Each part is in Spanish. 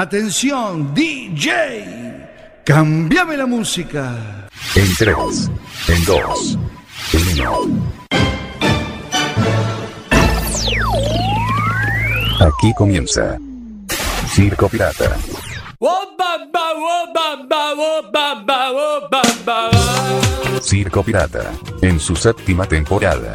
Atención, DJ. Cambiame la música. En tres, en dos, uno. Aquí comienza Circo Pirata. Circo Pirata, en su séptima temporada.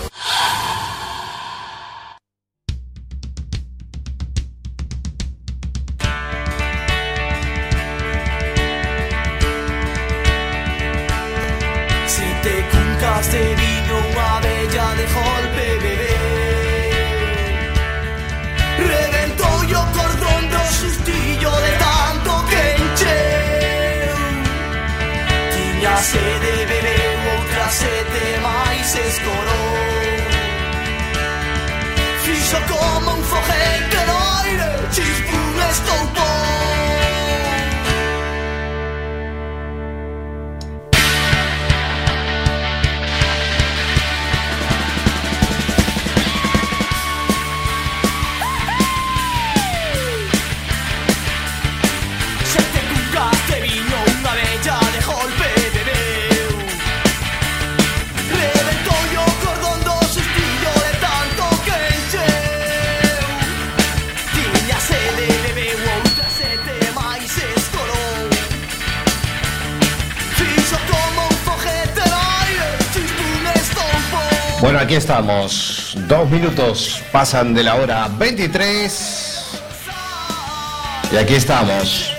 Como un foguete no aire Chispun estoupou Aquí estamos. Dos minutos pasan de la hora 23. Y aquí estamos.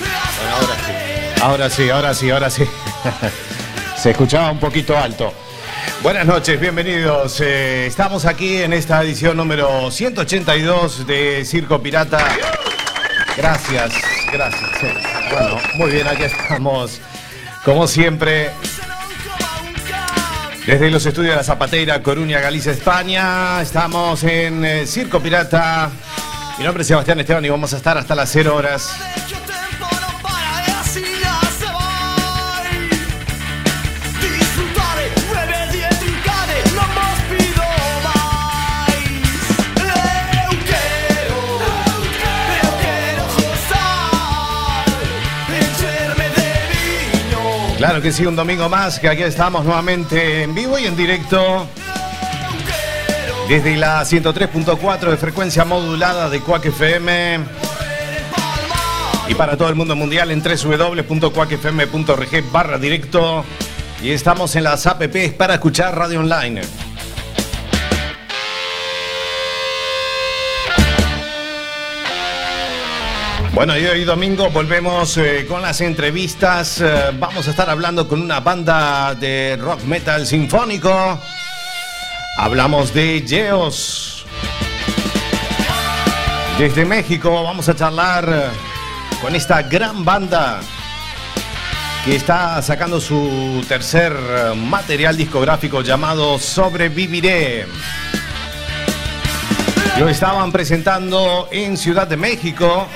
Bueno, ahora sí. Ahora sí, ahora sí, ahora sí. Se escuchaba un poquito alto. Buenas noches, bienvenidos. Eh, estamos aquí en esta edición número 182 de Circo Pirata. Gracias, gracias. Bueno, muy bien, aquí estamos. Como siempre, desde los estudios de la Zapateira, Coruña, Galicia, España, estamos en eh, Circo Pirata. Mi nombre es Sebastián Esteban y vamos a estar hasta las 0 horas. Claro que sí, un domingo más, que aquí estamos nuevamente en vivo y en directo. Desde la 103.4 de frecuencia modulada de Quack FM. Y para todo el mundo mundial en www.quackfm.org barra directo. Y estamos en las apps para escuchar radio online. Bueno, y hoy domingo volvemos eh, con las entrevistas. Eh, vamos a estar hablando con una banda de rock metal sinfónico. Hablamos de Geos. Desde México vamos a charlar eh, con esta gran banda que está sacando su tercer material discográfico llamado Sobreviviré. Lo estaban presentando en Ciudad de México.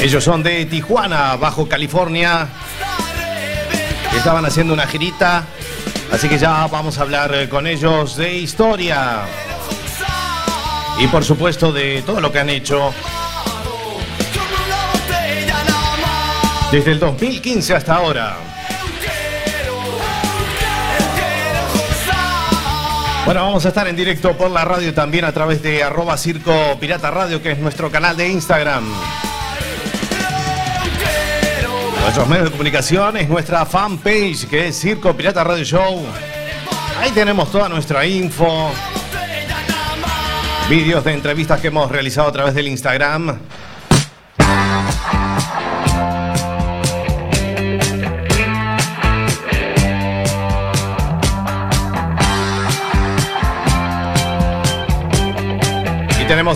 Ellos son de Tijuana, Bajo California. Estaban haciendo una girita. Así que ya vamos a hablar eh, con ellos de historia. Y por supuesto de todo lo que han hecho desde el 2015 hasta ahora. Bueno, vamos a estar en directo por la radio también a través de arroba circo pirata radio, que es nuestro canal de Instagram. Nuestros medios de comunicación es nuestra fanpage, que es Circo Pirata Radio Show. Ahí tenemos toda nuestra info, vídeos de entrevistas que hemos realizado a través del Instagram.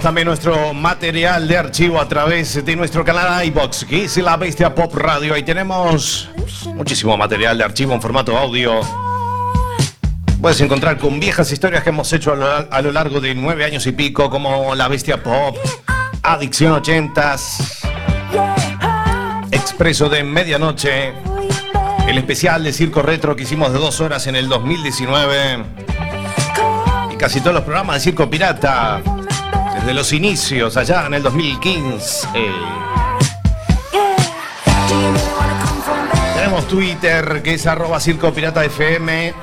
También nuestro material de archivo a través de nuestro canal iBox, que es la Bestia Pop Radio. Ahí tenemos muchísimo material de archivo en formato audio. puedes encontrar con viejas historias que hemos hecho a lo, largo de nueve años y pico, como La Bestia Pop, Adicción Ochentas, Expreso de Medianoche, el especial de Circo Retro que hicimos de dos horas en el 2019 y casi todos los programas de Circo Pirata desde los inicios allá en el 2015. Tenemos Twitter que es arroba Circo Pirata FM.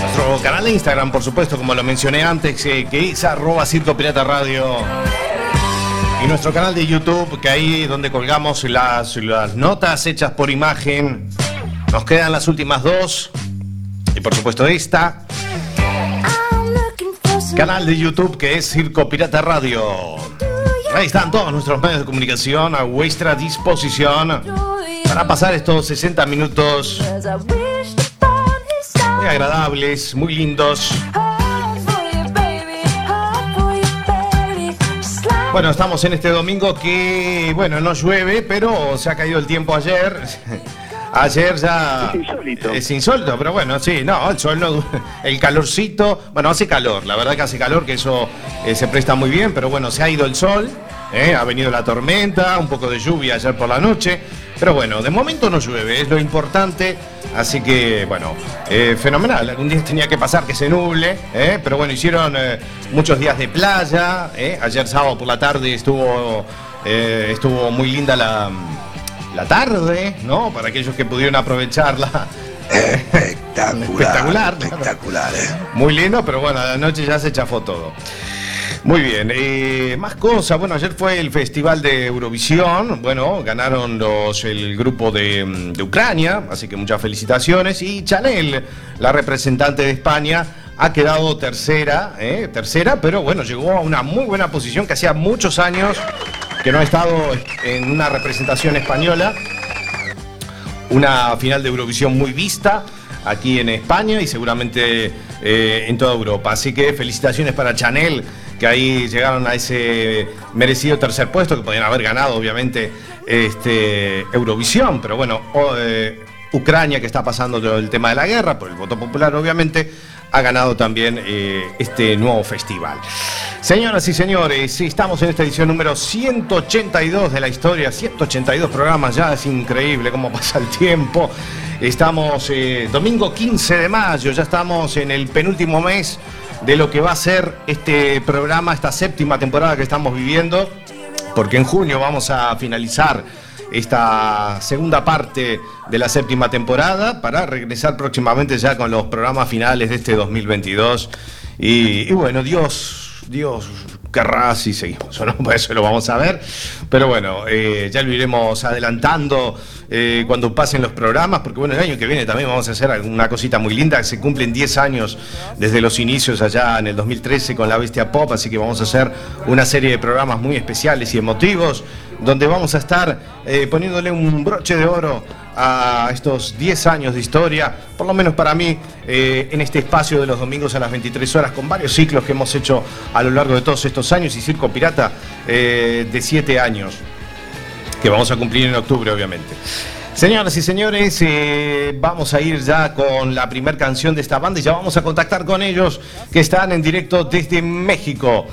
Nuestro canal de Instagram, por supuesto, como lo mencioné antes, eh, que es arroba Circo Pirata Radio. Y nuestro canal de YouTube, que ahí donde colgamos las, las notas hechas por imagen. Nos quedan las últimas dos. Y por supuesto esta. Canal de YouTube que es Circo Pirata Radio. Ahí están todos nuestros medios de comunicación a vuestra disposición para pasar estos 60 minutos muy agradables, muy lindos. Bueno, estamos en este domingo que, bueno, no llueve, pero se ha caído el tiempo ayer. Ayer ya. Es insólito. Es insólito, pero bueno, sí, no, el sol no. El calorcito. Bueno, hace calor, la verdad que hace calor, que eso eh, se presta muy bien, pero bueno, se ha ido el sol, eh, ha venido la tormenta, un poco de lluvia ayer por la noche. Pero bueno, de momento no llueve, es lo importante. Así que, bueno, eh, fenomenal. Algún día tenía que pasar que se nuble, eh, pero bueno, hicieron eh, muchos días de playa. Ayer sábado por la tarde estuvo, estuvo muy linda la, la tarde, ¿no? Para aquellos que pudieron aprovecharla. Espectacular. Espectacular. Espectacular, eh. Muy lindo, pero bueno, a la noche ya se chafó todo. Muy bien, eh, más cosas. Bueno, ayer fue el Festival de Eurovisión. Bueno, ganaron los, el grupo de, mm, de Ucrania, así que muchas felicitaciones. Y Chanel, la representante de España, ha quedado tercera, eh, tercera, pero bueno, llegó a una muy buena posición que hacía muchos años que no ha estado en una representación española. Una final de Eurovisión muy vista aquí en España y seguramente eh, en toda Europa. Así que felicitaciones para Chanel, que ahí llegaron a ese merecido tercer puesto, que podían haber ganado obviamente este, Eurovisión, pero bueno, eh, Ucrania, que está pasando el tema de la guerra, por el voto popular obviamente, ha ganado también eh, este nuevo festival. Señoras y señores, estamos en esta edición número 182 de la historia, 182 programas ya, es increíble cómo pasa el tiempo. Estamos eh, domingo 15 de mayo, ya estamos en el penúltimo mes de lo que va a ser este programa, esta séptima temporada que estamos viviendo, porque en junio vamos a finalizar esta segunda parte de la séptima temporada para regresar próximamente ya con los programas finales de este 2022. Y, bueno, Dios, Dios querrá si seguimos o no, pues eso lo vamos a ver. Pero bueno, eh, ya lo iremos adelantando eh, cuando pasen los programas, porque bueno, el año que viene también vamos a hacer alguna cosita muy linda, se cumplen 10 años desde los inicios allá en el 2013 con la Bestia Pop, así que vamos a hacer una serie de programas muy especiales y emotivos, donde vamos a estar eh, poniéndole un broche de oro a estos 10 años de historia, por lo menos para mí, eh, en este espacio de los domingos a las 23 horas, con varios ciclos que hemos hecho a lo largo de todos estos años y Circo Pirata eh, de 7 años, que vamos a cumplir en octubre, obviamente. Señoras y señores, eh, vamos a ir ya con la primera canción de esta banda y ya vamos a contactar con ellos que están en directo desde México.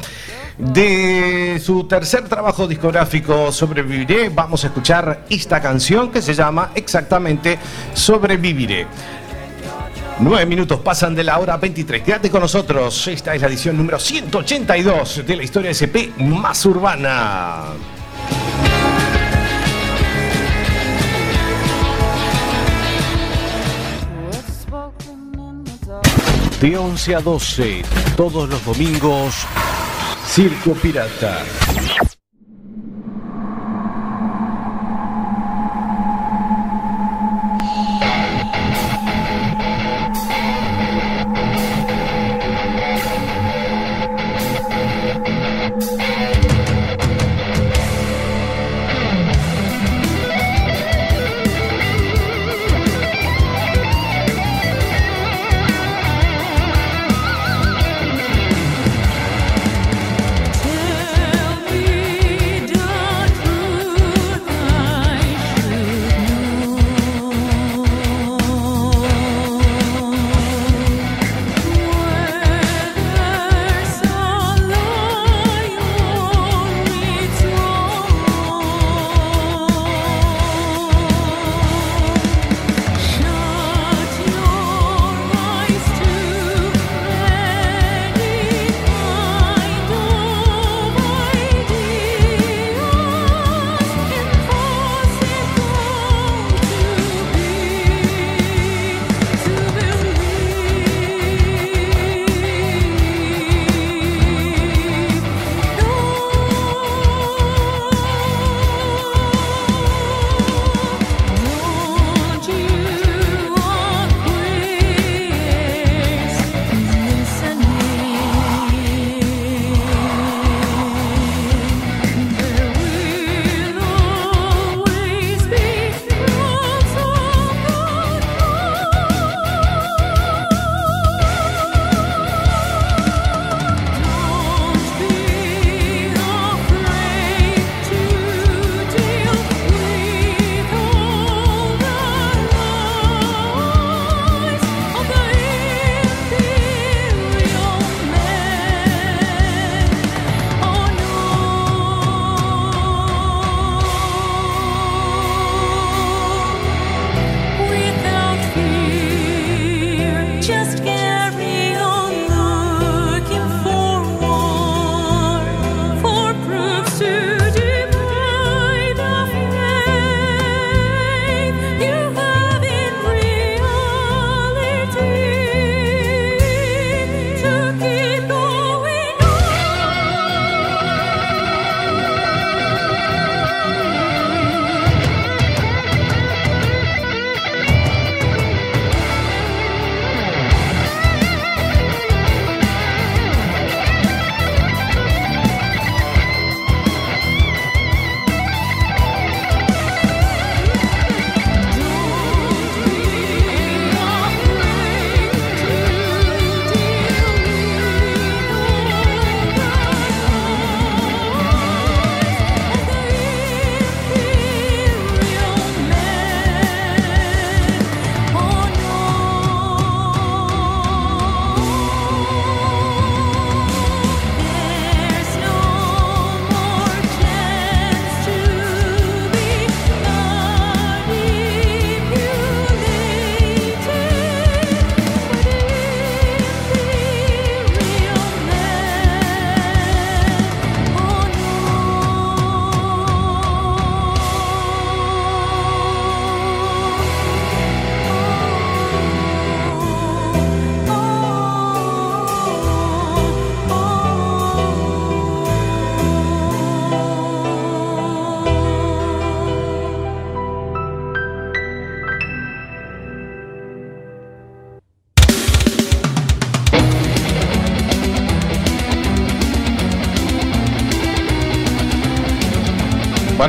De su tercer trabajo discográfico Sobreviviré, vamos a escuchar esta canción que se llama exactamente Sobreviviré. Nueve minutos pasan de la hora 23. Quédate con nosotros. Esta es la edición número 182 de la historia SP más urbana. De 11 a 12, todos los domingos, Circo Pirata.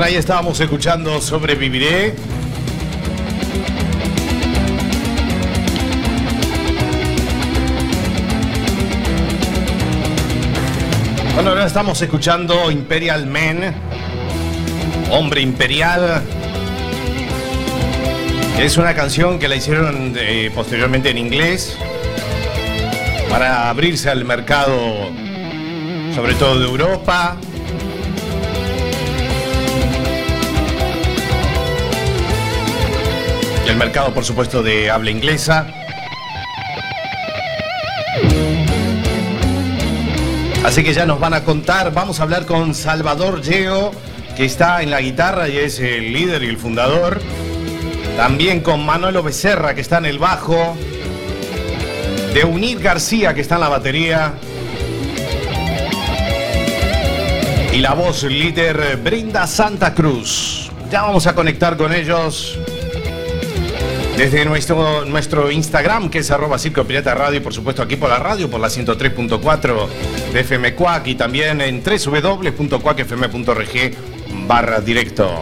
Ahí estábamos escuchando Sobreviviré. Bueno, ahora estamos escuchando Imperial Men, Hombre Imperial. Es una canción que la hicieron eh, posteriormente en inglés para abrirse al mercado, sobre todo de Europa. Y el mercado, por supuesto, de habla inglesa. Así que ya nos van a contar, vamos a hablar con Salvador Yeo, que está en la guitarra y es el líder y el fundador. También con Manuelo Becerra, que está en el bajo. De Unir García, que está en la batería. Y la voz líder Brinda Santa Cruz. Ya vamos a conectar con ellos desde nuestro, Instagram, que es arroba Circo Pirata Radio, y por supuesto aquí por la radio, por la 103.4 de FM Cuac, y también en www.cuacfm.org barra directo.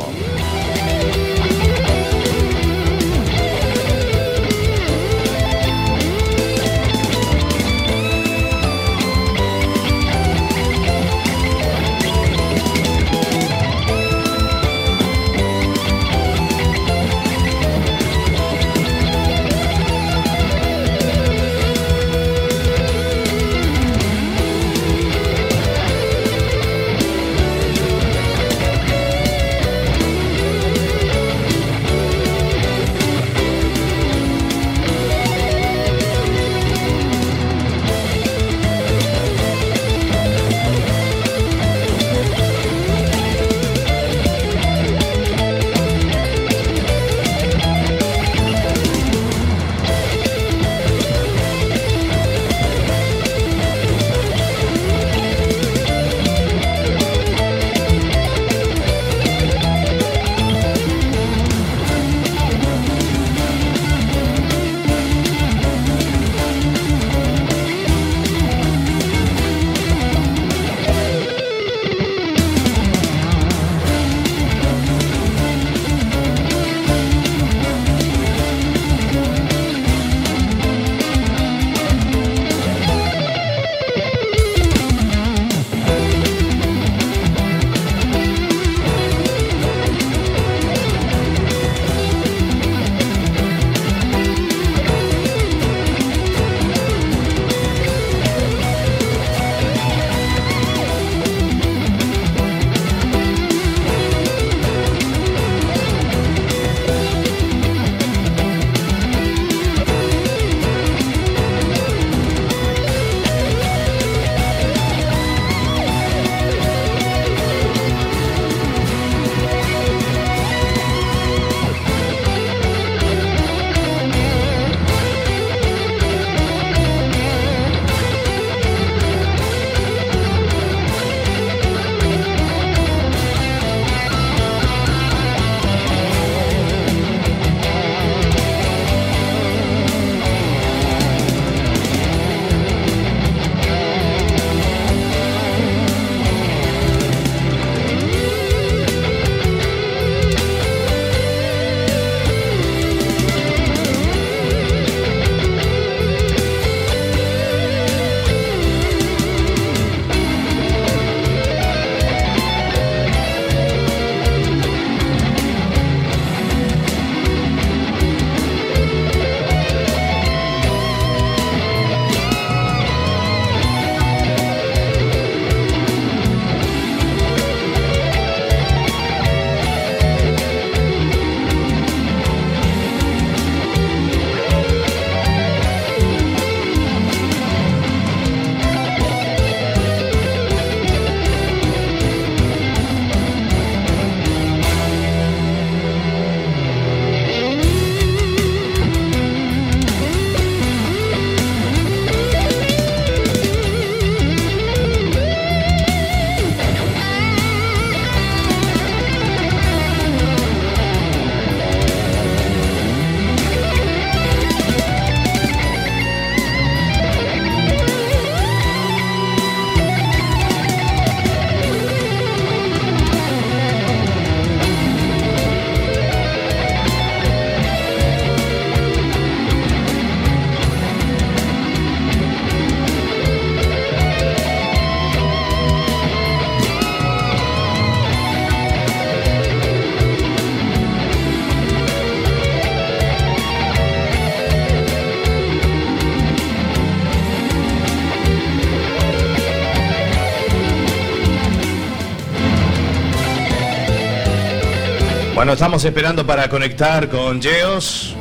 Bueno, estamos esperando para conectar con Geos.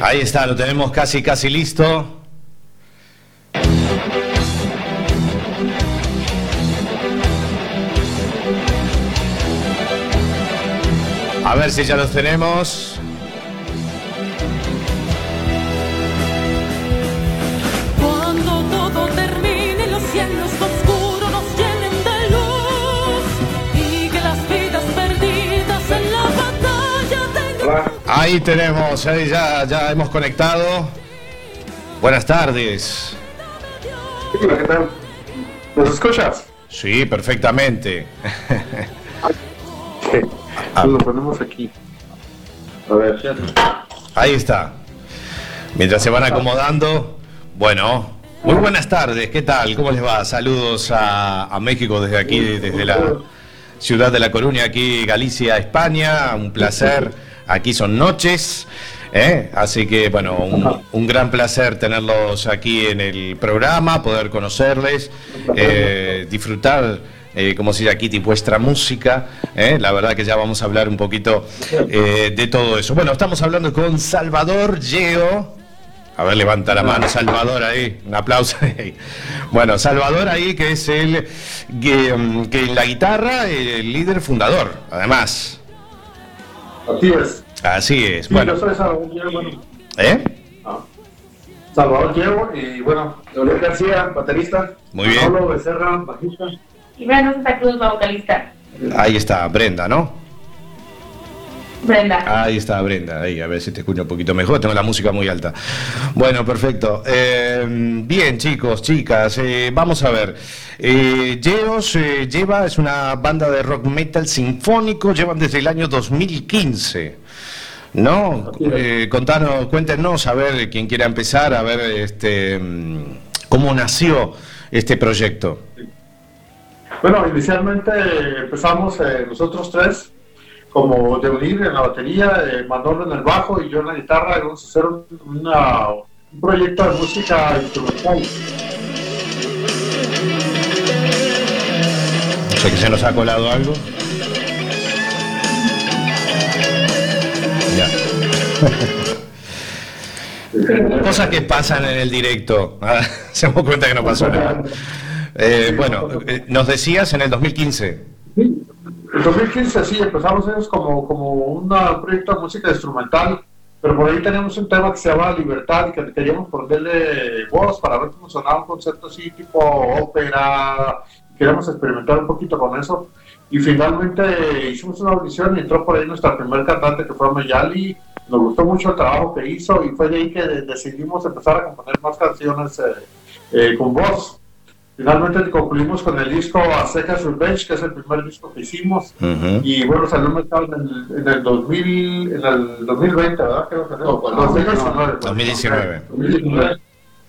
Ahí está, lo tenemos casi, casi listo. A ver si ya los tenemos. Ahí tenemos, ahí ya, ya hemos conectado. Buenas tardes. Hola, ¿qué tal? ¿Nos escuchas? Sí, perfectamente. Sí. Lo ponemos aquí. A ver. Ahí está. Mientras se van acomodando, bueno, muy buenas tardes, ¿qué tal? ¿Cómo les va? Saludos a, a México desde aquí, desde la ciudad de La Coruña, aquí Galicia, España. Un placer. Aquí son noches. ¿eh? Así que, bueno, un, un gran placer tenerlos aquí en el programa, poder conocerles, eh, disfrutar. eh, como si Kitty, vuestra música. ¿eh? La verdad que ya vamos a hablar un poquito eh, de todo eso. Bueno, estamos hablando con Salvador Geo. A ver, levanta la mano, Salvador ahí. Un aplauso ahí. Bueno, Salvador ahí, que es el que, que en la guitarra, el líder fundador, además. Así es. Así es. Sí, Bueno, yo soy Salvador Diego, bueno, ¿eh? ah, Salvador Diego y bueno, Leonel García, baterista. Muy bien. Pablo Becerra, bajista. Y Brenda Santa Cruz, la vocalista. Ahí está Brenda, ¿no? Brenda. Ahí está Brenda, ahí, a ver si te escucho un poquito mejor, tengo la música muy alta. Bueno, perfecto. Eh, bien, chicos, chicas, eh, vamos a ver. Eh, Geos eh, lleva, es una banda de rock metal sinfónico, llevan desde el año 2015. ¿No? Eh, contanos, cuéntenos, a ver, quien quiera empezar, a ver este, mm, cómo nació este proyecto. Bueno, inicialmente empezamos eh, nosotros tres como de unir en la batería, eh, Manolo en el bajo y yo en la guitarra, y vamos a hacer un, una- un proyecto de música instrumental. No sé que se nos ha colado algo. Ya. Cosas que pasan en el directo. Ah, se damos cuenta que no pasó nada. Eh, bueno, eh, nos decías en el 2015. En 2015 sí, empezamos ellos como, como un proyecto de música instrumental, pero por ahí tenemos un tema que se llama Libertad y que queríamos ponerle voz para ver cómo sonaba un concepto así tipo ópera, queríamos experimentar un poquito con eso. Y finalmente hicimos una audición y entró por ahí nuestra primer cantante que fue Meyali. Nos gustó mucho el trabajo que hizo y fue de ahí que de- decidimos empezar a componer más canciones eh, eh, con voz. Finalmente concluimos con el disco A Secas Revenge, que es el primer disco que hicimos. Y bueno, salió al mercado en el, en el 2000, en el 2020, ¿verdad? Creo que no, 2019. 2019. 2019.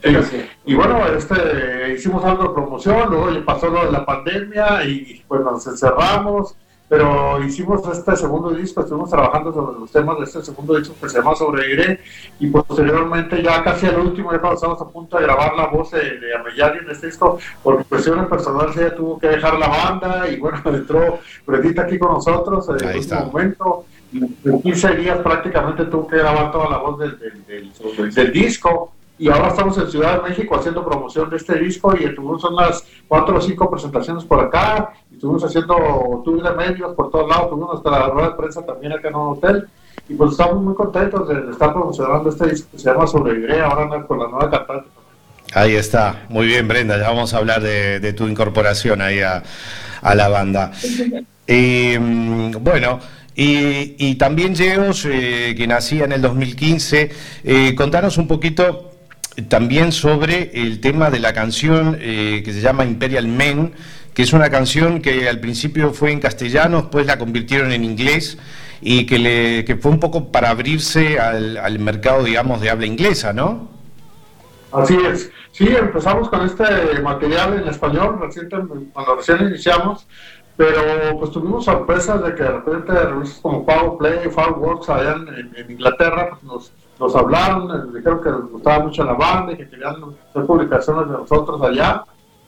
Sí. Y bueno, este, hicimos algo de promoción, luego ya pasó lo de la pandemia y bueno, nos encerramos, pero hicimos este segundo disco, estuvimos trabajando sobre los temas de este segundo disco que se llama Sobreiré y posteriormente ya casi al último, ya cuando estamos a punto de grabar la voz de, de en este disco, por cuestiones personales ella tuvo que dejar la banda y bueno, entró Bredita aquí con nosotros en Ahí el está. momento. Y En 15 días prácticamente tuvo que grabar toda la voz del, del- del- del disco y ahora estamos en Ciudad de México haciendo promoción de este disco y tuvimos unas cuatro o cinco presentaciones por acá y estuvimos haciendo tours de medios por todos lados, tuvimos nuestra rueda de prensa también acá en un hotel y pues estamos muy contentos de, estar promocionando este disco que se llama Sobreviviré ahora anda con la nueva cantante. Ahí está. Muy bien, Brenda. Ya vamos a hablar de, de tu incorporación ahí a, a la banda. Y, mm, bueno, y, y también Geos, eh, que nacía en el 2015, eh, contanos un poquito también sobre el tema de la canción eh, que se llama Imperial Men, que es una canción que al principio fue en castellano, después la convirtieron en inglés y que, le, que fue un poco para abrirse al, al mercado, digamos, de habla inglesa, ¿no? Así es. Sí, empezamos con este material en español reciente, cuando recién iniciamos, pero pues tuvimos sorpresas de que de repente revistas como Power Play, Fireworks allá en, en- Inglaterra pues, nos, nos hablaron, nos dijeron que les gustaba mucho la banda y que querían hacer publicaciones de nosotros allá.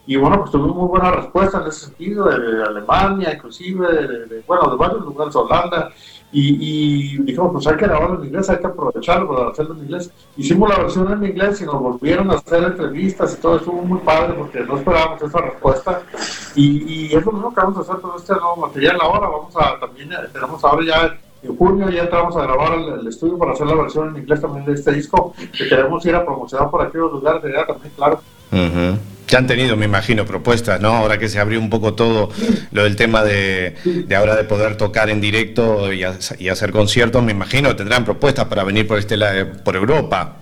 Y bueno, pues tuvimos muy buena respuesta en ese sentido, de, Alemania, inclusive, de, de- bueno, de varios lugares, Holanda. Y, y dijimos, pues hay que grabarlo en inglés, hay que aprovecharlo para hacerlo en inglés. Hicimos la versión en inglés y nos volvieron a hacer entrevistas y todo estuvo muy padre porque no esperábamos esa respuesta. Y, y es lo mismo que vamos a hacer con este nuevo material ahora. Vamos a también, eh, tenemos ahora ya en junio ya entramos a grabar el, el estudio para hacer la versión en inglés también de este disco que queremos ir a promocionar por aquellos lugares de allá también, claro. Ujú. Ya han tenido, me imagino, propuestas, ¿no? Ahora que se abrió un poco todo lo del tema de, de ahora de poder tocar en directo y, ha- y hacer conciertos, me imagino, tendrán propuestas para venir por este por Europa.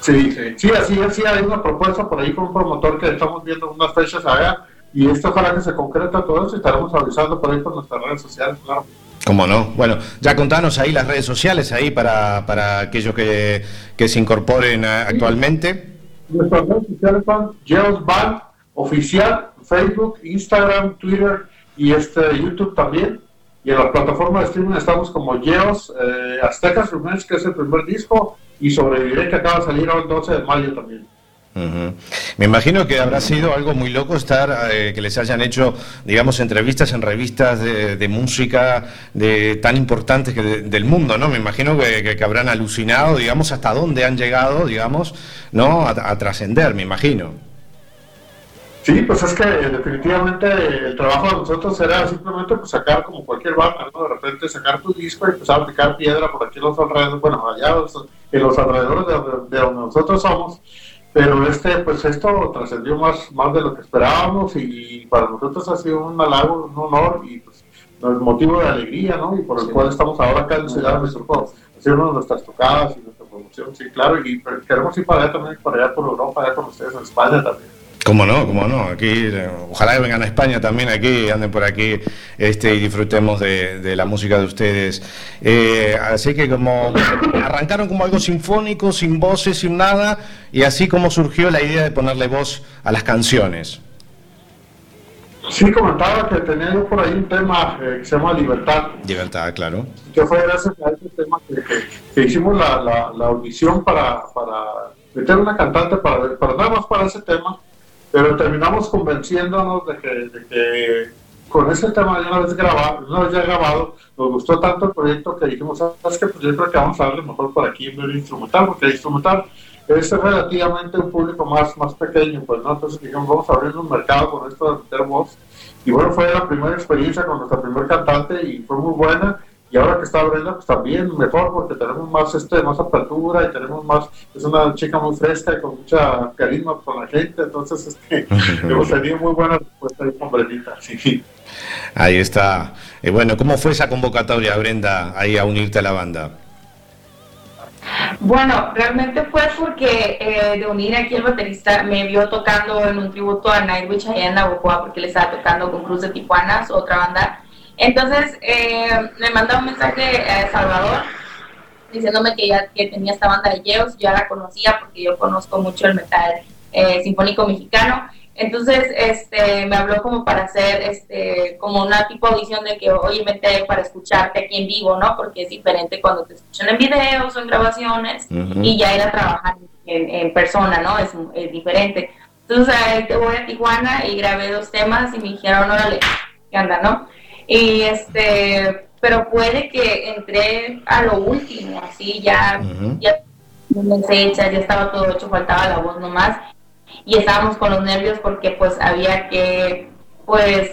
Sí, sí, así, así hay una propuesta por ahí con un promotor que estamos viendo unas fechas allá y esto ojalá que se concreta todo eso y estaremos avisando por ahí por nuestras redes sociales, claro. ¿Cómo no? Bueno, ya contanos ahí las redes sociales ahí para, para aquellos que, que se incorporen actualmente. Nuestras redes sociales son Geos Band Oficial, Facebook, Instagram, Twitter y este YouTube también. Y en la plataforma de streaming estamos como Geos eh, Aztecas Remains, que es el primer disco, y Sobreviviré, que acaba de salir el 12 de mayo también. Ujú. Me imagino que habrá sido algo muy loco estar, eh, que les hayan hecho, digamos, entrevistas en revistas de, de música de tan importantes que de- del mundo, ¿no? Me imagino que, que- habrán alucinado, digamos, hasta dónde han llegado, digamos, ¿no? A, trascender, me imagino. Sí, pues es que eh, definitivamente el trabajo de nosotros era simplemente pues, sacar como cualquier banda, ¿no? De repente sacar tu disco y empezar a picar piedra por aquí en los alrededores, bueno, allá en los alrededores de donde nosotros somos. Pero este, pues esto trascendió más, más de lo que esperábamos y para nosotros ha sido un halago, un honor y pues un motivo de alegría, ¿no? Y por el cual estamos ahora acá en Ciudad de México haciendo nuestras tocadas y nuestra promoción, sí, claro, y queremos ir para allá también, para allá por Europa, allá con ustedes en España también. ¿Cómo no? ¿Cómo no? Aquí, ojalá que vengan a España también aquí, anden por aquí este, y disfrutemos de, de la música de ustedes. Eh, así que como arrancaron como algo sinfónico, sin voces, sin nada, y así como surgió la idea de ponerle voz a las canciones. Sí, comentaba que tenía yo por ahí un tema eh, que se llama Libertad, Libertad, claro. que fue gracias a ese tema que, que- que hicimos la, la, la audición para, para meter una cantante para, para nada más para ese tema, pero terminamos convenciéndonos de que, de que con ese tema ya una vez grabado, ya grabado, nos gustó tanto el proyecto que dijimos, sabes que pues yo creo que vamos a darle mejor por aquí en de instrumental, porque el instrumental es relativamente un público más, más pequeño, pues no, entonces dijimos, vamos a abrir un mercado con esto de meter voz. Y bueno, fue la primera experiencia con nuestra primer cantante y fue muy buena. Y ahora que está Brenda, pues también mejor porque tenemos más este más apertura y tenemos más, es una chica muy fresca y con mucha carisma con la gente, entonces este, hemos tenido muy buena respuesta ahí con Brendita, sí. Ahí está. Eh, bueno, ¿cómo fue esa convocatoria, Brenda, ahí a unirte a la banda? Bueno, realmente fue porque eh, de unir aquí el baterista me vio tocando en un tributo a Nightwish allá en Navajoa porque le estaba tocando con Cruz de Tijuana, su otra banda. Entonces eh, me mandó un mensaje a Salvador diciéndome que ya que tenía esta banda de Yeos, yo ya la conocía porque yo conozco mucho el metal eh, sinfónico mexicano. Entonces, este, me habló como para hacer, este, como una tipo audición de que, oye, vente para escucharte aquí en vivo, ¿no? Porque es diferente cuando te escuchan en videos o en grabaciones y ya ir a trabajar en, en persona, ¿no? Es, es diferente. Entonces, ahí te voy a Tijuana y grabé dos temas y me dijeron, órale, ¿qué onda, no? Y este, pero puede que entré a lo último, así ya, Ujú. ya las fechas, ya estaba todo hecho, faltaba la voz nomás y estábamos con los nervios porque pues había que pues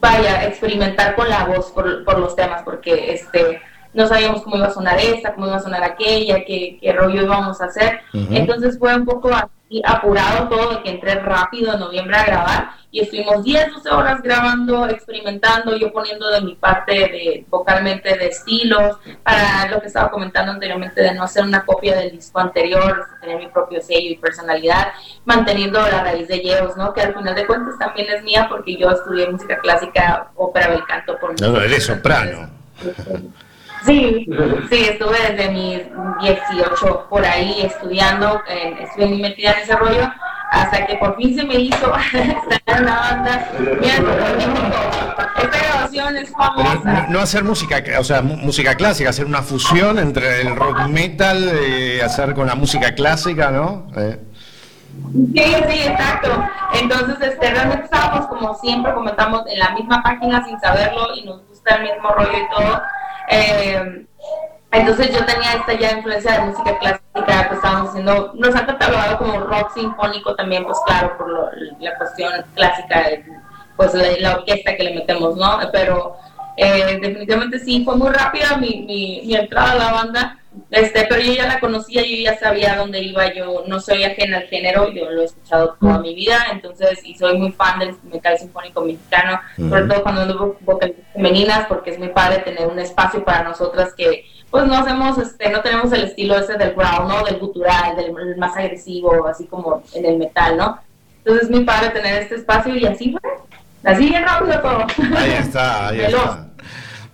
vaya experimentar con la voz por, por los temas porque este no sabíamos cómo iba a sonar esta, cómo iba a sonar aquella, qué, qué rollo íbamos a hacer. Entonces fue un poco así apurado todo, de que entré rápido en noviembre a grabar y estuvimos 10, 12 horas grabando, experimentando, yo poniendo de mi parte de vocalmente de estilos, para lo que estaba comentando anteriormente de no hacer una copia del disco anterior, tener mi propio sello y personalidad, manteniendo la raíz de Yeos, ¿no? Que al final de cuentas también es mía porque yo estudié música clásica, ópera, bel canto por No, no, eres soprano. Sí, sí, estuve desde mis 18 por ahí estudiando, eh, estuve muy metida en ese rollo hasta que por fin se me hizo estar en la banda. Mira, esta grabación es famosa. no, no hacer música, o sea, música clásica, hacer una fusión entre el rock metal, eh, hacer con la música clásica, ¿no? Eh, Sí, sí, exacto. Entonces, este, realmente estábamos como siempre comentamos en la misma página sin saberlo y nos gusta el mismo rollo y todo. Eh, entonces yo tenía esta ya influencia de música clásica que estábamos haciendo, nos han catalogado como rock sinfónico también, pues claro, por lo- la cuestión clásica, de, pues la, la orquesta que le metemos, ¿no? Pero eh, definitivamente sí, fue muy rápida mi, mi, mi entrada a la banda, este, pero yo ya la conocía, yo ya sabía dónde iba, yo no soy ajena al género, yo lo he escuchado toda mi vida, entonces, y soy muy fan del metal sinfónico mexicano, sobre todo cuando ando vocalistas femeninas, porque es muy padre tener un espacio para nosotras que, pues no hacemos, este, no tenemos el estilo ese del growl, ¿no? Del gutural, del el más agresivo, así como en el metal, ¿no? Entonces es muy padre tener este espacio y así fue, así bien rápido todo. ahí está, ahí está.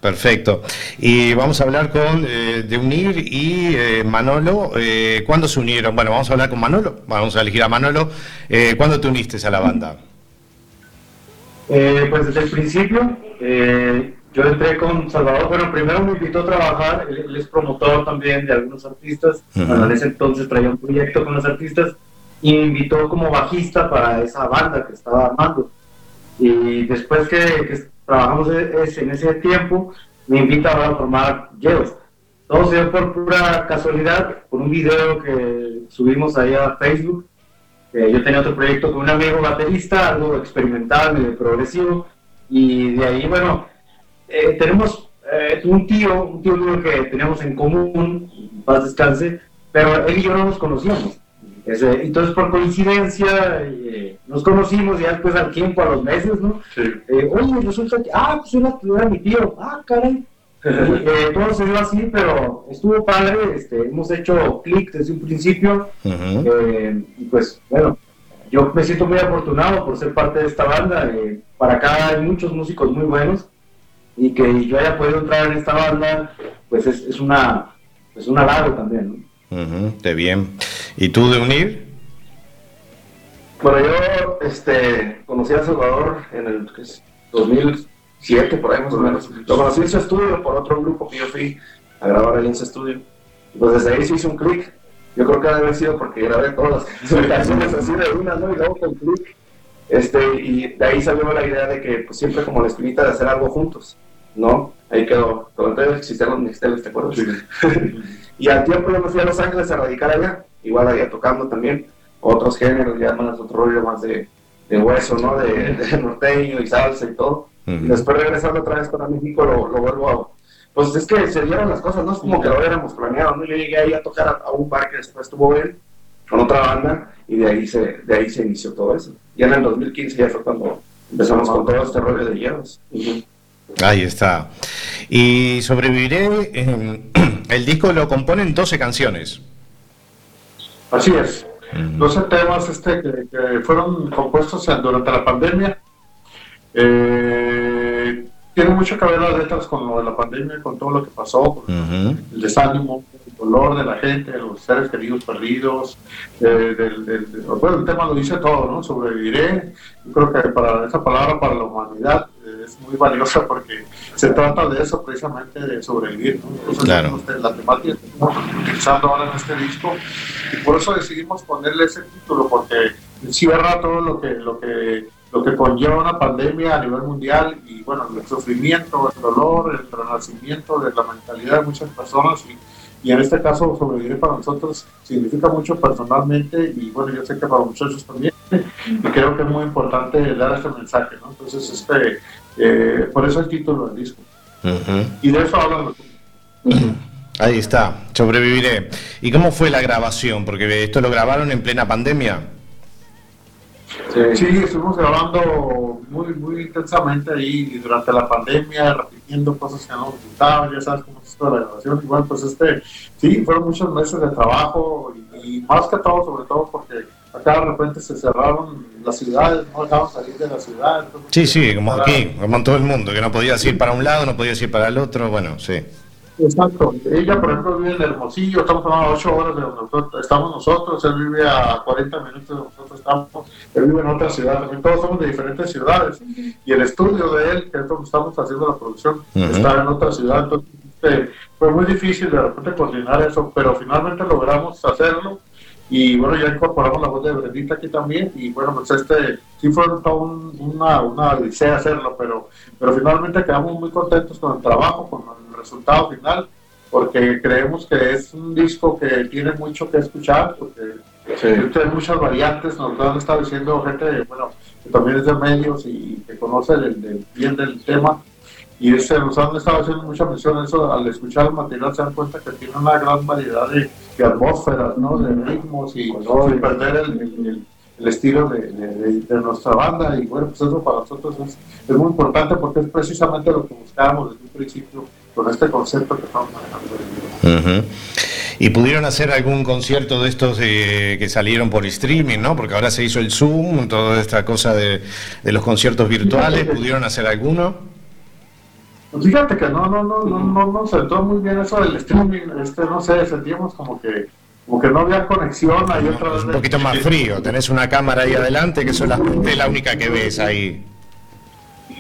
Perfecto. Y vamos a hablar con eh, de Unir y eh, Manolo. Eh, ¿Cuándo se unieron? Bueno, vamos a hablar con Manolo. Vamos a elegir a Manolo. Eh, ¿Cuándo te uniste a la banda? Eh, pues desde el principio, eh, yo entré con Salvador, bueno, primero me invitó a trabajar, él, él es promotor también de algunos artistas, Ujú. bueno, en ese entonces traía un proyecto con los artistas y me invitó como bajista para esa banda que estaba armando. Y después que, que trabajamos e- en ese tiempo, me invita ahora a formar Geos. Todo se dio por pura casualidad, por un video que subimos ahí a Facebook. Eh, yo tenía otro proyecto con un amigo baterista, algo experimental, medio progresivo, y de ahí, bueno, eh, tenemos eh, un tío, un tío mío que teníamos en común, paz descanse, pero él y yo no nos conocíamos. Ese- entonces, por coincidencia, eh, nos conocimos ya después al tiempo, a los meses, ¿no? Eh, oye, resulta que, ah, pues era, era mi tío, ah, caray. Eh, todo se dio así, pero estuvo padre, este, hemos hecho clic desde un principio, eh, y pues bueno, yo me siento muy afortunado por ser parte de esta banda. eh, para acá hay muchos músicos muy buenos y que yo haya podido entrar en esta banda, pues es, es una es un halago también. ¿no? Qué bien. ¿Y tú de Unir? Bueno, yo este, conocí a Salvador en el ¿qué es? 2007, por ahí más o menos. Lo conocí en su estudio por otro grupo que yo fui a grabar ahí en su estudio. Y pues desde ahí se hizo un clic. Yo creo que debe haber sido porque grabé todas las canciones así de una, ¿no? Y luego con clic. Este, y de ahí salió la idea de que pues, siempre como la espinita de hacer algo juntos, ¿no? Ahí quedó. Entonces existían los mixtapes, ¿te acuerdas? y al tiempo yo me fui a Los Ángeles a radicar allá, igual allá tocando también otros géneros, ya más otro rollo más de, de hueso, ¿no? De, de norteño y salsa y todo. Y después regresando otra vez para México lo, lo vuelvo a... Pues es que se dieron las cosas, no es como que lo hubiéramos planeado, ¿no? Yo llegué ahí a tocar a, a un bar que después tuvo él, con otra banda, y de ahí se, de ahí se inició todo eso. Y en el 2015 ya fue cuando empezamos con todo este rollo de hielos. Ahí está. Y sobreviviré. eh, el disco lo componen 12 canciones. Así es. Ujú. 12 temas este, que, que fueron compuestos durante la pandemia. Eh, tiene mucho que ver las letras con lo de la pandemia, con todo lo que pasó, con el desánimo, dolor de la gente, de los seres queridos perdidos. eh, del, del- bueno, el tema lo dice todo, ¿no? Sobreviviré. Yo creo que para esa palabra, para la humanidad, eh, es muy valiosa porque se trata de eso, precisamente de sobrevivir, ¿no? Entonces, Claro. este, la temática que estamos utilizando ahora en este disco y por eso decidimos ponerle ese título porque encierra todo lo que lo que lo que conlleva una pandemia a nivel mundial y bueno el sufrimiento el dolor el renacimiento de la mentalidad de muchas personas y, y en este caso sobrevivir para nosotros significa mucho personalmente y bueno yo sé que para muchachos también y creo que es muy importante dar este mensaje ¿no? entonces este eh, por eso el título del disco y de eso hablan los Ahí está, sobreviviré. ¿Y cómo fue la grabación? Porque esto lo grabaron en plena pandemia. Sí, estuvimos grabando muy, muy intensamente ahí durante la pandemia, repitiendo cosas que no nos gustaban, ya sabes cómo esto de la grabación. Igual, pues este, sí, fueron muchos meses de trabajo y, y más que todo, sobre todo porque acá de repente se cerraron las ciudades, no dejaban salir de la ciudad. entonces, Sí, sí, como para- aquí, como en todo el mundo, que no podías ir para un lado, no podías ir para el otro, bueno, sí. Exacto. Ella, por ejemplo, vive en Hermosillo, estamos a 8 horas de donde nosotros- estamos nosotros, él vive a 40 minutos de donde nosotros estamos, él vive en otra ciudad, también todos somos de diferentes ciudades. Y el estudio de él, que es donde estamos haciendo la producción, Ujú. está en otra ciudad. Entonces, este, fue muy difícil de repente coordinar eso, pero finalmente logramos hacerlo. Y bueno, ya incorporamos la voz de Brendita aquí también. Y bueno, pues este sí fue todo un- una, una odisea hacerlo, pero, pero finalmente quedamos muy contentos con el trabajo, con el resultado final, porque creemos que es un disco que tiene mucho que escuchar, porque tiene muchas variantes, nos lo han estado diciendo gente, bueno, que también es de medios y que conoce el, el- bien del tema. Y este, nos han estado haciendo mucha mención a eso, al escuchar el material se dan cuenta que tiene una gran variedad de, de atmósferas, ¿no? de ritmos y sin perder el, el- el- el estilo de, de- nuestra banda. Y bueno, pues eso para nosotros es, es muy importante porque es precisamente lo que buscábamos desde un principio con este concepto que estamos manejando. Y pudieron hacer algún concierto de estos eh, que salieron por streaming, ¿no? Porque ahora se hizo el Zoom, toda esta cosa de, de los conciertos virtuales. ¿Pudieron hacer alguno? Pues fíjate que no, no, no, no, no nos sentó muy bien eso del streaming, este, no sé, sentíamos como que, como que no había conexión ahí otra vez. Un poquito más frío. Tenés una cámara ahí adelante que es la única que ves ahí.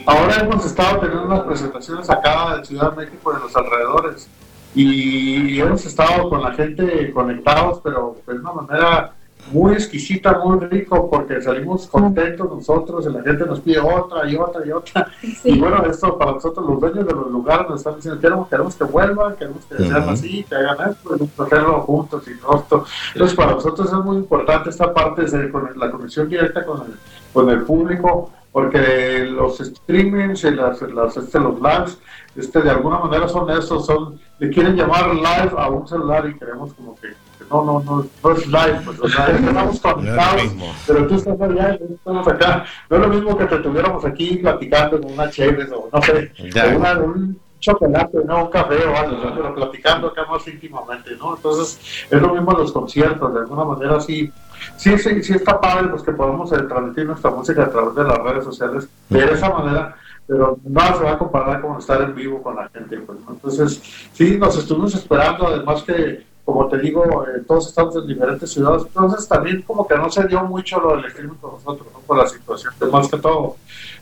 Ahora hemos estado teniendo unas presentaciones acá en Ciudad de México en los alrededores y hemos estado con la gente conectados, pero de una manera muy exquisita, muy rico, porque salimos contentos nosotros y la gente nos pide otra y otra y otra. Y bueno, esto para nosotros los dueños de los lugares nos están diciendo, queremos, queremos que vuelvan, queremos que sean Ujú. así, que hagan esto, queremos hacerlo juntos y esto. Entonces para nosotros es muy importante esta parte de con la conexión directa con el, con el público, porque los streamings y las, las, este, los lives, este, de alguna manera son estos, son, le quieren llamar live a un celular y queremos como que no, no, no, no es live, pues, o sea, estamos conectados, pero tú estás allá y estamos acá. No es lo mismo que te tuviéramos aquí platicando con una chévere o no sé, o una- un chocolate, no un café o algo, ¿no? pero platicando acá más íntimamente, ¿no? Entonces, es lo mismo en los conciertos, de alguna manera sí, sí, sí, sí está padre pues que podamos eh, transmitir nuestra música a través de las redes sociales de esa manera, pero nada se va a comparar con estar en vivo con la gente, pues, ¿no? Entonces, sí, nos estuvimos esperando, además que, como te digo, eh, todos estamos en diferentes ciudades, entonces también como que no se dio mucho lo del streaming con nosotros, ¿no? Por la situación, de más que todo.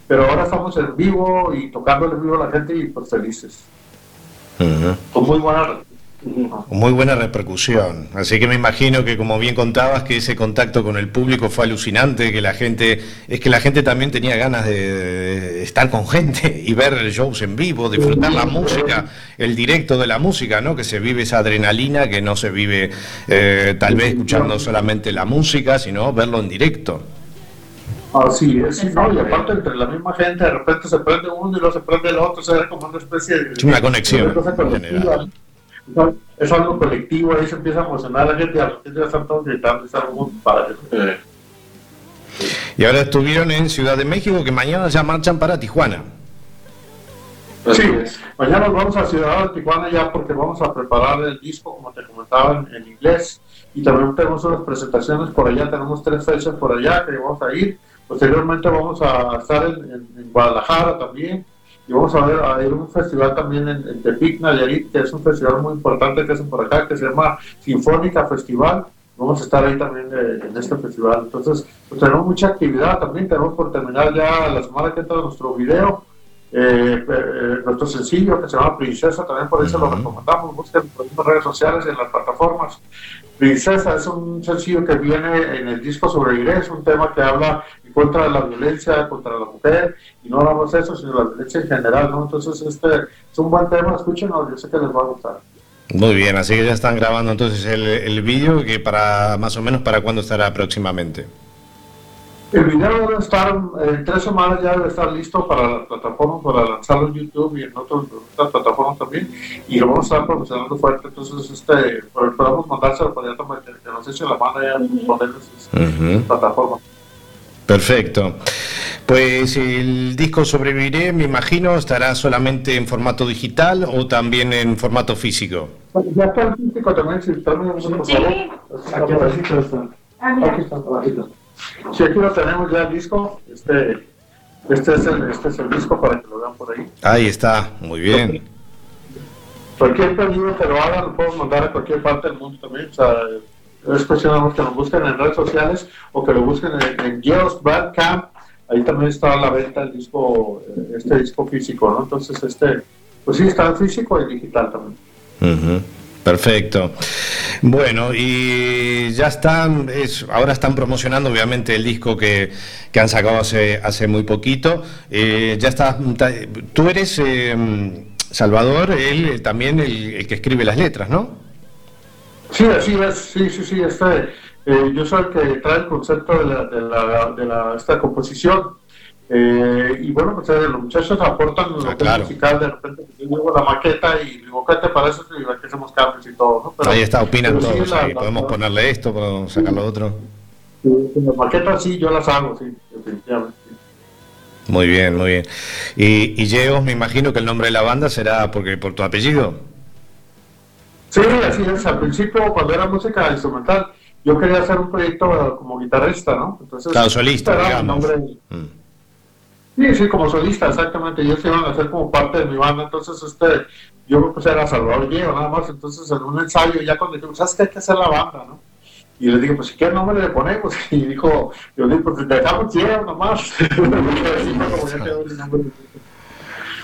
Pero ahora estamos en vivo y tocando en vivo a la gente y pues felices. Con muy buena Muy buena repercusión. Así que me imagino que, como bien contabas, que ese contacto con el público fue alucinante, que la gente, es que la gente también tenía ganas de, estar con gente y ver shows en vivo, disfrutar la música, el directo de la música, ¿no? Que se vive esa adrenalina que no se vive eh, tal vez escuchando solamente la música, sino verlo en directo. Así es. Y aparte entre la misma gente, de repente se prende uno y luego se prende el otro, o sea, era como una especie de... Es una conexión. Es algo colectivo, ahí se empieza a emocionar la gente y a repente ya están todos gritando, es algo muy padre. Y ahora estuvieron en Ciudad de México, que mañana ya marchan para Tijuana. Sí, mañana nos vamos a Ciudad de Tijuana ya porque vamos a preparar el disco, como te comentaba, en, en inglés. Y también tenemos unas presentaciones por allá, tenemos tres fechas por allá que vamos a ir. Posteriormente vamos a estar en, en- en Guadalajara también. Y vamos a ver a un festival también en, en Tepic, Nayarit, que es un festival muy importante que hacen por acá, que se llama Sinfónica Festival. Vamos a estar ahí también eh, en este festival. Entonces, pues tenemos mucha actividad también. Tenemos por terminar ya la semana que entra nuestro video. Eh, eh, nuestro sencillo que se llama Princesa, también por se lo recomendamos, busquen por las redes sociales y en las plataformas. Princesa es un sencillo que viene en el disco Sobreviviré, es un tema que habla en contra de la violencia contra la mujer, y no nada más eso, sino la violencia en general, ¿no? Entonces este es un buen tema, escúchenlo, yo sé que les va a gustar. Muy bien, así que ya están grabando entonces el, el vídeo, que para más o menos para cuándo estará próximamente. El video debe estar, en tres semanas ya debe estar listo para la plataforma, para lanzarlo en YouTube y en otras plataformas también, y lo vamos a estar promocionando fuerte, entonces este, pues, podemos mandárselo para allá también, que, nos eche la mano ya ponerles en Ujú. plataforma. Perfecto. Pues el disco Sobreviviré, me imagino, estará solamente en formato digital o también en formato físico. Ya está el físico también, si por favor. Aquí abajito está. Aquí está, abajito. Sí, aquí lo tenemos ya el disco. Este, este, es el, este es el disco para que lo vean por ahí. Ahí está, muy bien. cualquier pedido que lo hagan lo podemos mandar a cualquier parte del mundo también. O sea, es cuestión que nos busquen en redes sociales o que lo busquen en, en Geos Bandcamp. Ahí también está a la venta el disco, este disco físico, ¿no? Entonces, este, pues sí, está en físico y digital también. Perfecto. Bueno, y ya están, es- ahora están promocionando obviamente el disco que, que han sacado hace, hace muy poquito. Eh, ya está, tú eres eh, Salvador, él eh, también el, el que escribe las letras, ¿no? Sí, así sí, sí, sí, este, eh, yo soy el que trae el concepto de la, de la, de la esta composición. Eh, y bueno, pues eh, los muchachos aportan que Ah, claro. musical, de repente pues, yo llevo la maqueta y digo, ¿qué te parece? Y aquí hacemos cambios y todo, ¿no? Pero- ahí está, opinan sí, todos. la- la- Podemos ponerle esto, podemos sacar lo otro. Las maquetas sí, yo las hago, sí, definitivamente. Muy bien, muy bien. Y, y Yeos, me imagino que el nombre de la banda será porque por tu apellido. Sí, así es. Al principio, cuando era música instrumental, yo quería hacer un proyecto como guitarrista, ¿no? Entonces, Claro, solista, mi digamos. nombre- Mm. Sí, sí, como solista, exactamente. Ellos iban a ser como parte de mi banda. Entonces, este, yo pues era Salvador Diego, nada más. Entonces, en un ensayo, ya cuando dijimos, ¿sabes qué hay que hacer la banda, no? Y les dije, pues, ¿qué nombre le ponemos? Y dijo, yo dije, pues, dejamos Diego nomás.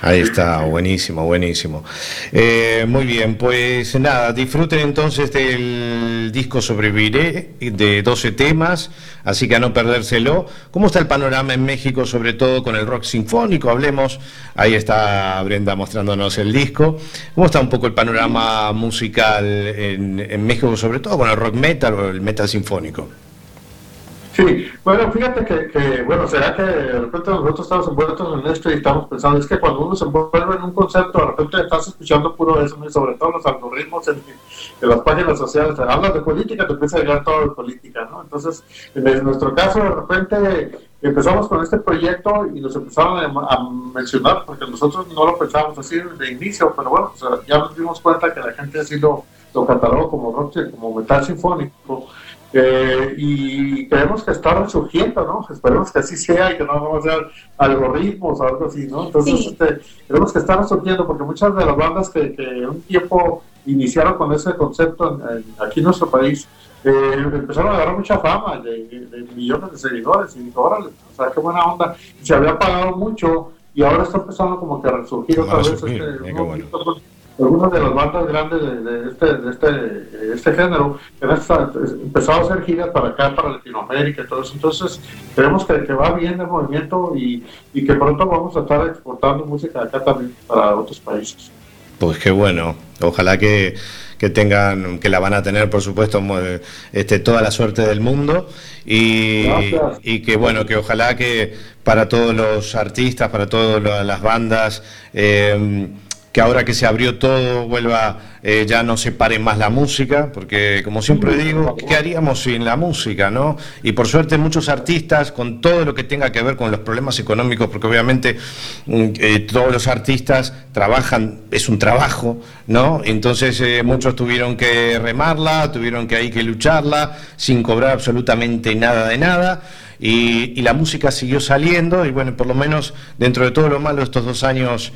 Ahí está, buenísimo, buenísimo. Eh, muy bien, pues nada, disfruten entonces del disco Sobreviviré de 12 temas, así que a no perdérselo. ¿Cómo está el panorama en México, sobre todo con el rock sinfónico? Hablemos, ahí está Brenda mostrándonos el disco. ¿Cómo está un poco el panorama musical en, en México, sobre todo con el rock metal o el metal sinfónico? Sí, bueno, fíjate que, que, bueno, será que de repente nosotros estamos envueltos en esto y estamos pensando, es que cuando uno se envuelve en un concepto, de repente estás escuchando puro eso, y sobre todo los algoritmos en, las páginas sociales, hablas de política, te empieza a llegar todo de política, ¿no? Entonces, en, nuestro caso, de repente empezamos con este proyecto y nos empezaron a, mencionar, porque nosotros no lo pensábamos así de inicio, pero bueno, sea, ya nos dimos cuenta que la gente así lo, lo catalogó como rock, como metal sinfónico. Eh, y creemos que está resurgiendo, ¿no? Esperemos que así sea y que no vamos a hacer algoritmos o algo así, ¿no? Entonces, Sí. este, creemos que está resurgiendo porque muchas de las bandas que, que un tiempo iniciaron con ese concepto en- en- aquí en nuestro país, eh, empezaron a agarrar mucha fama de, de- de millones de seguidores y dijo, órale, o sea, qué buena onda. Y se había pagado mucho y ahora está empezando como que a resurgir otra vez este. Algunas de las bandas grandes de, de este, de este, de este género empezado a hacer giras para acá, para Latinoamérica y todo eso. Entonces, creemos que, que va bien el movimiento y, y que pronto vamos a estar exportando música acá también para otros países. Pues qué bueno. Ojalá que, que tengan, que la van a tener, por supuesto, este, toda la suerte del mundo y, y que bueno, que ojalá que para todos los artistas, para todas las bandas, eh, que ahora que se abrió todo vuelva, eh, ya no se pare más la música, porque como siempre digo, ¿qué haríamos sin la música, no? Y por suerte muchos artistas, con todo lo que tenga que ver con los problemas económicos, porque obviamente mm, eh, todos los artistas trabajan, es un trabajo, ¿no? Entonces eh, muchos tuvieron que remarla, tuvieron que hay que lucharla, sin cobrar absolutamente nada de nada. Y, y la música siguió saliendo y bueno, por lo menos dentro de todo lo malo estos dos años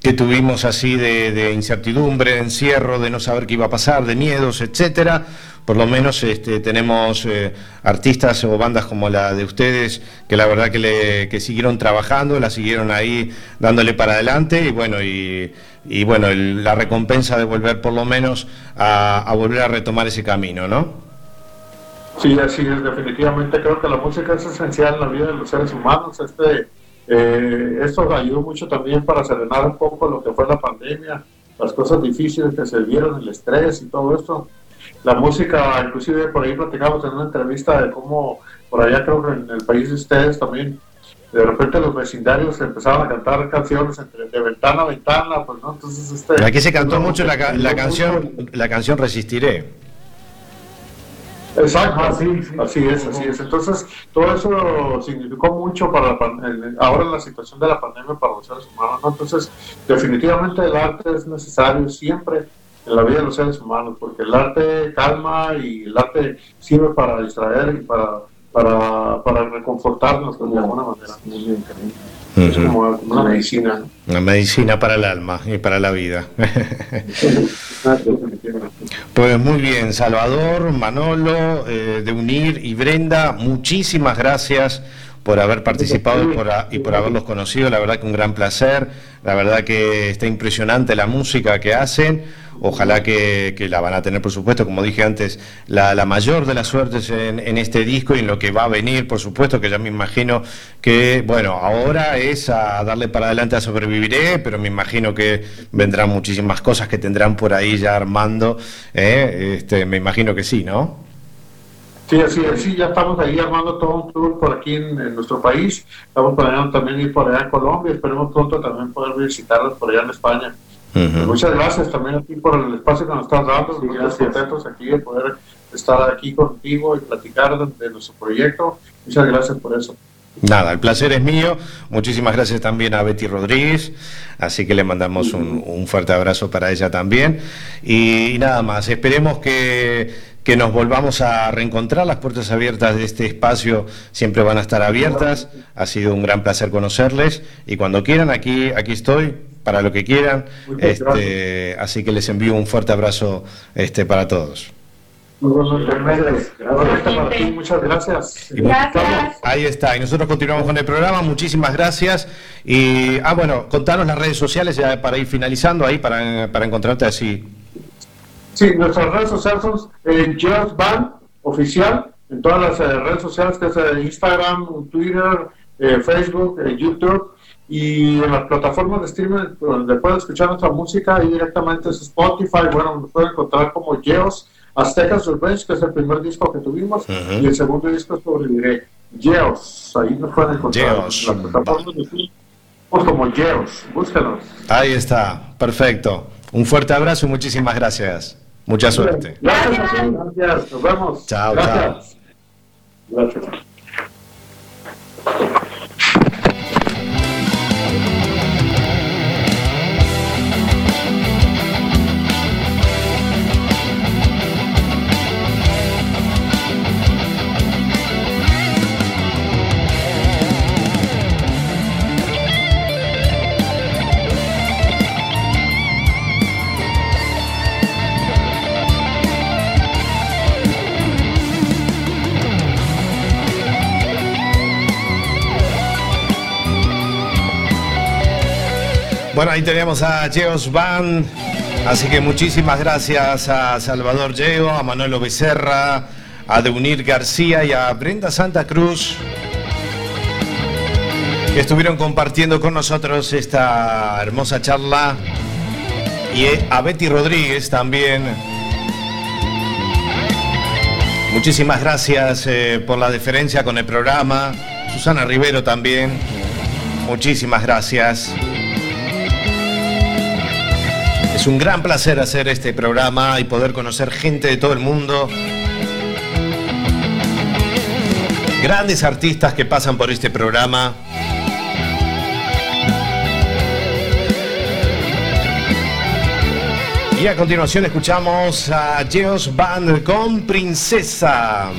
que tuvimos así de, de incertidumbre, de encierro, de no saber qué iba a pasar, de miedos, etcétera. Por lo menos este, tenemos eh, artistas o bandas como la de ustedes que la verdad que, le, que siguieron trabajando, la siguieron ahí dándole para adelante y bueno, y, bueno, el- la recompensa de volver por lo menos a, a volver a retomar ese camino, ¿no? Sí, así es, definitivamente creo que la música es esencial en la vida de los seres humanos. Este, eh, esto ayudó mucho también para serenar un poco lo que fue la pandemia, las cosas difíciles que se vieron, el estrés y todo esto. La música, inclusive por ahí platicamos en una entrevista de cómo por allá creo que en el país de ustedes también, de repente los vecindarios empezaron a cantar canciones entre, de ventana a ventana, pues no, entonces este... Aquí se cantó mucho la, la ayudó canción, mucho. la canción Resistiré. Exacto, así, así es, así es. Entonces, todo eso significó mucho para la ahora en la situación de la pandemia para los seres humanos. ¿no? Entonces, definitivamente el arte es necesario siempre en la vida de los seres humanos, porque el arte calma y el arte sirve para distraer y para, para, para reconfortarnos de alguna manera. Como una medicina. ¿no? Una medicina para el alma y para la vida. Pues muy bien, Salvador, Manolo, eh, de Unir y Brenda, muchísimas gracias por haber participado y por, a- y por haberlos conocido. La verdad que un gran placer. La verdad que está impresionante la música que hacen. Ojalá que, que la van a tener, por supuesto, como dije antes, la, la mayor de las suertes en, en este disco y en lo que va a venir, por supuesto, que ya me imagino que, bueno, ahora es a darle para adelante a Sobreviviré, pero me imagino que vendrán muchísimas cosas que tendrán por ahí ya armando. ¿eh? Este, me imagino que sí, ¿no? Sí, así es, sí, ya estamos ahí armando todo un tour por aquí en, en nuestro país. Estamos planeando también ir por allá en Colombia. Esperemos pronto también poder visitarlos por allá en España. Pues muchas gracias también a ti por el espacio que nos estás dando. Muy contentos aquí de poder estar aquí contigo y platicar de, de nuestro proyecto. Muchas gracias por eso. Nada, el placer es mío. Muchísimas gracias también a Betty Rodríguez. Así que le mandamos un, un fuerte abrazo para ella también. Y, nada más, esperemos que, que nos volvamos a reencontrar. Las puertas abiertas de este espacio siempre van a estar abiertas. Ha sido un gran placer conocerles. Y cuando quieran, aquí, aquí estoy para lo que quieran. Este, así que les envío un fuerte abrazo este, para todos. Gracias. muchas gracias. Gracias. Ahí está, y nosotros continuamos con el programa, muchísimas gracias. Y, ah, bueno, contanos las redes sociales ya para ir finalizando ahí, para, para encontrarte así. Sí, nuestras redes sociales son eh, Geos Band Oficial, en todas las eh, redes sociales, que es eh, Instagram, Twitter, eh, Facebook, YouTube, y en las plataformas de streaming donde pueden escuchar nuestra música, ahí directamente es Spotify, bueno, nos pueden encontrar como Geos Aztecas Revenge, que es el primer disco que tuvimos, y el segundo disco es Sobreviviré. Geos, ahí nos pueden encontrar. Geos. En las plataformas de streaming, pues como Geos, búscanos. Ahí está, perfecto. Un fuerte abrazo y muchísimas gracias. Mucha suerte. Gracias, gracias, nos vemos. Chao, Gracias. Gracias. Bueno, ahí tenemos a Geos Van. Así que muchísimas gracias a Salvador Geo, a Manuelo Becerra, a Deunir García y a Brenda Santa Cruz, que estuvieron compartiendo con nosotros esta hermosa charla. Y a Betty Rodríguez también. Muchísimas gracias eh, por la deferencia con el programa. Susana Rivero también. Muchísimas gracias. Es un gran placer hacer este programa y poder conocer gente de todo el mundo. Grandes artistas que pasan por este programa. Y a continuación escuchamos a Geos Band con Princesa.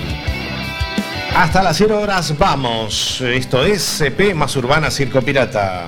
Hasta las 0 horas vamos. Esto es CP más Urbana Circo Pirata.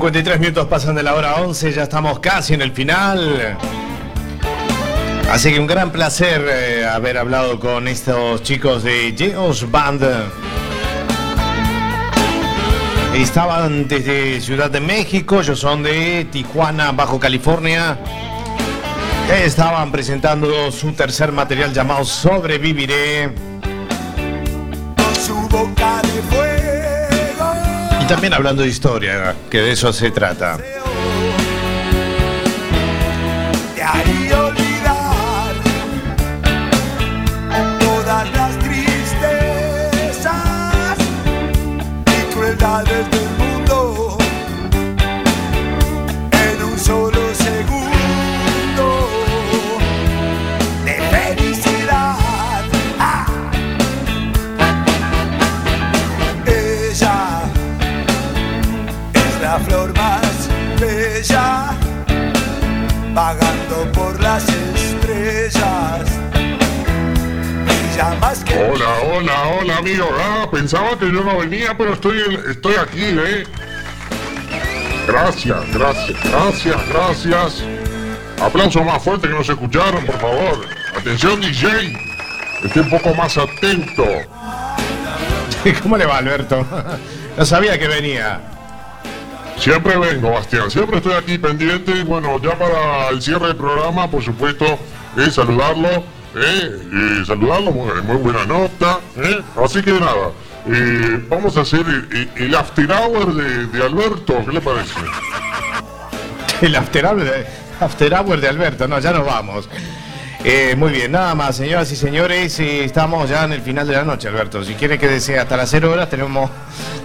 53 minutos pasan de la hora 11, ya estamos casi en el final. Así que un gran placer eh, haber hablado con estos chicos de Geos Band. Estaban desde Ciudad de México, ellos son de Tijuana, Bajo California. Estaban presentando su tercer material llamado Sobreviviré. Su boca de fuego. También hablando de historia, que de eso se trata. Vagando por las estrellas. Brilla más que Hola, hola, hola amigo. Ah, pensaba que yo no venía, pero estoy, estoy aquí, ¿eh? Gracias, gracias, gracias, gracias. Aplauso más fuerte que nos escucharon, por favor. Atención, DJ. Esté un poco más atento. ¿Cómo le va, Alberto? No sabía que venía. Siempre vengo, Bastián. Siempre estoy aquí pendiente. Y Bueno, ya para el cierre del programa, por supuesto, eh, saludarlo. Eh, saludarlo, muy, buena nota. eh. Así que nada, eh, vamos a hacer el, after hour de, Alberto. ¿Qué le parece? El after hour de, after hour de Alberto, no, ya nos vamos. Muy bien, nada más, señoras y señores, estamos ya en el final de la noche, Alberto. Si quiere que desee hasta las 0 horas, tenemos,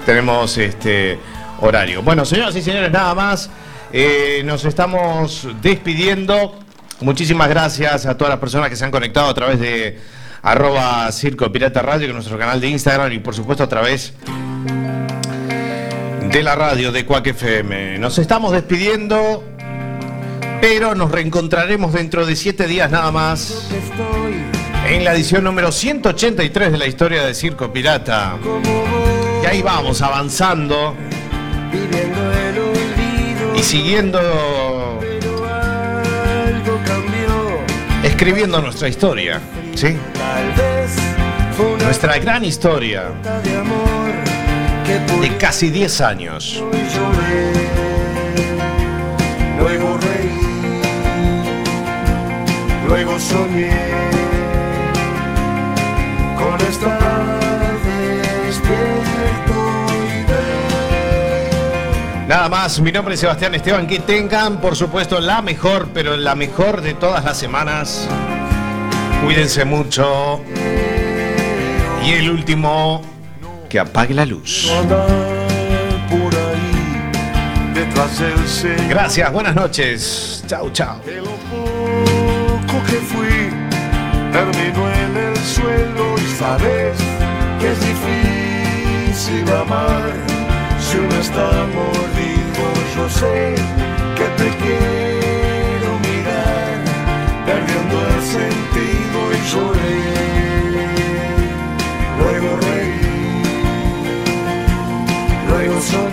tenemos este horario. Bueno, señoras y señores, nada más. Eh, nos estamos despidiendo. Muchísimas gracias a todas las personas que se han conectado a través de arroba Circo Pirata Radio, que es nuestro canal de Instagram, y por supuesto a través de la radio de Cuac FM. Nos estamos despidiendo, pero nos reencontraremos dentro de siete días nada más en la edición número 183 de la historia de Circo Pirata. Y ahí vamos, avanzando. Y siguiendo escribiendo nuestra historia, ¿sí? Nuestra gran historia de casi 10 años. Luego reí, luego soñé. Con estar Nada más, mi nombre es Sebastián Esteban. Que tengan, por supuesto, la mejor, pero la mejor de todas las semanas. Cuídense mucho. Y el último, que apague la luz. Gracias, buenas noches. Que fui, terminó en el suelo y sabes que es difícil amar Chubas de amor, dijo, yo sé que te quiero mirar, perdiendo el sentido y lloré, luego reí, luego soñé.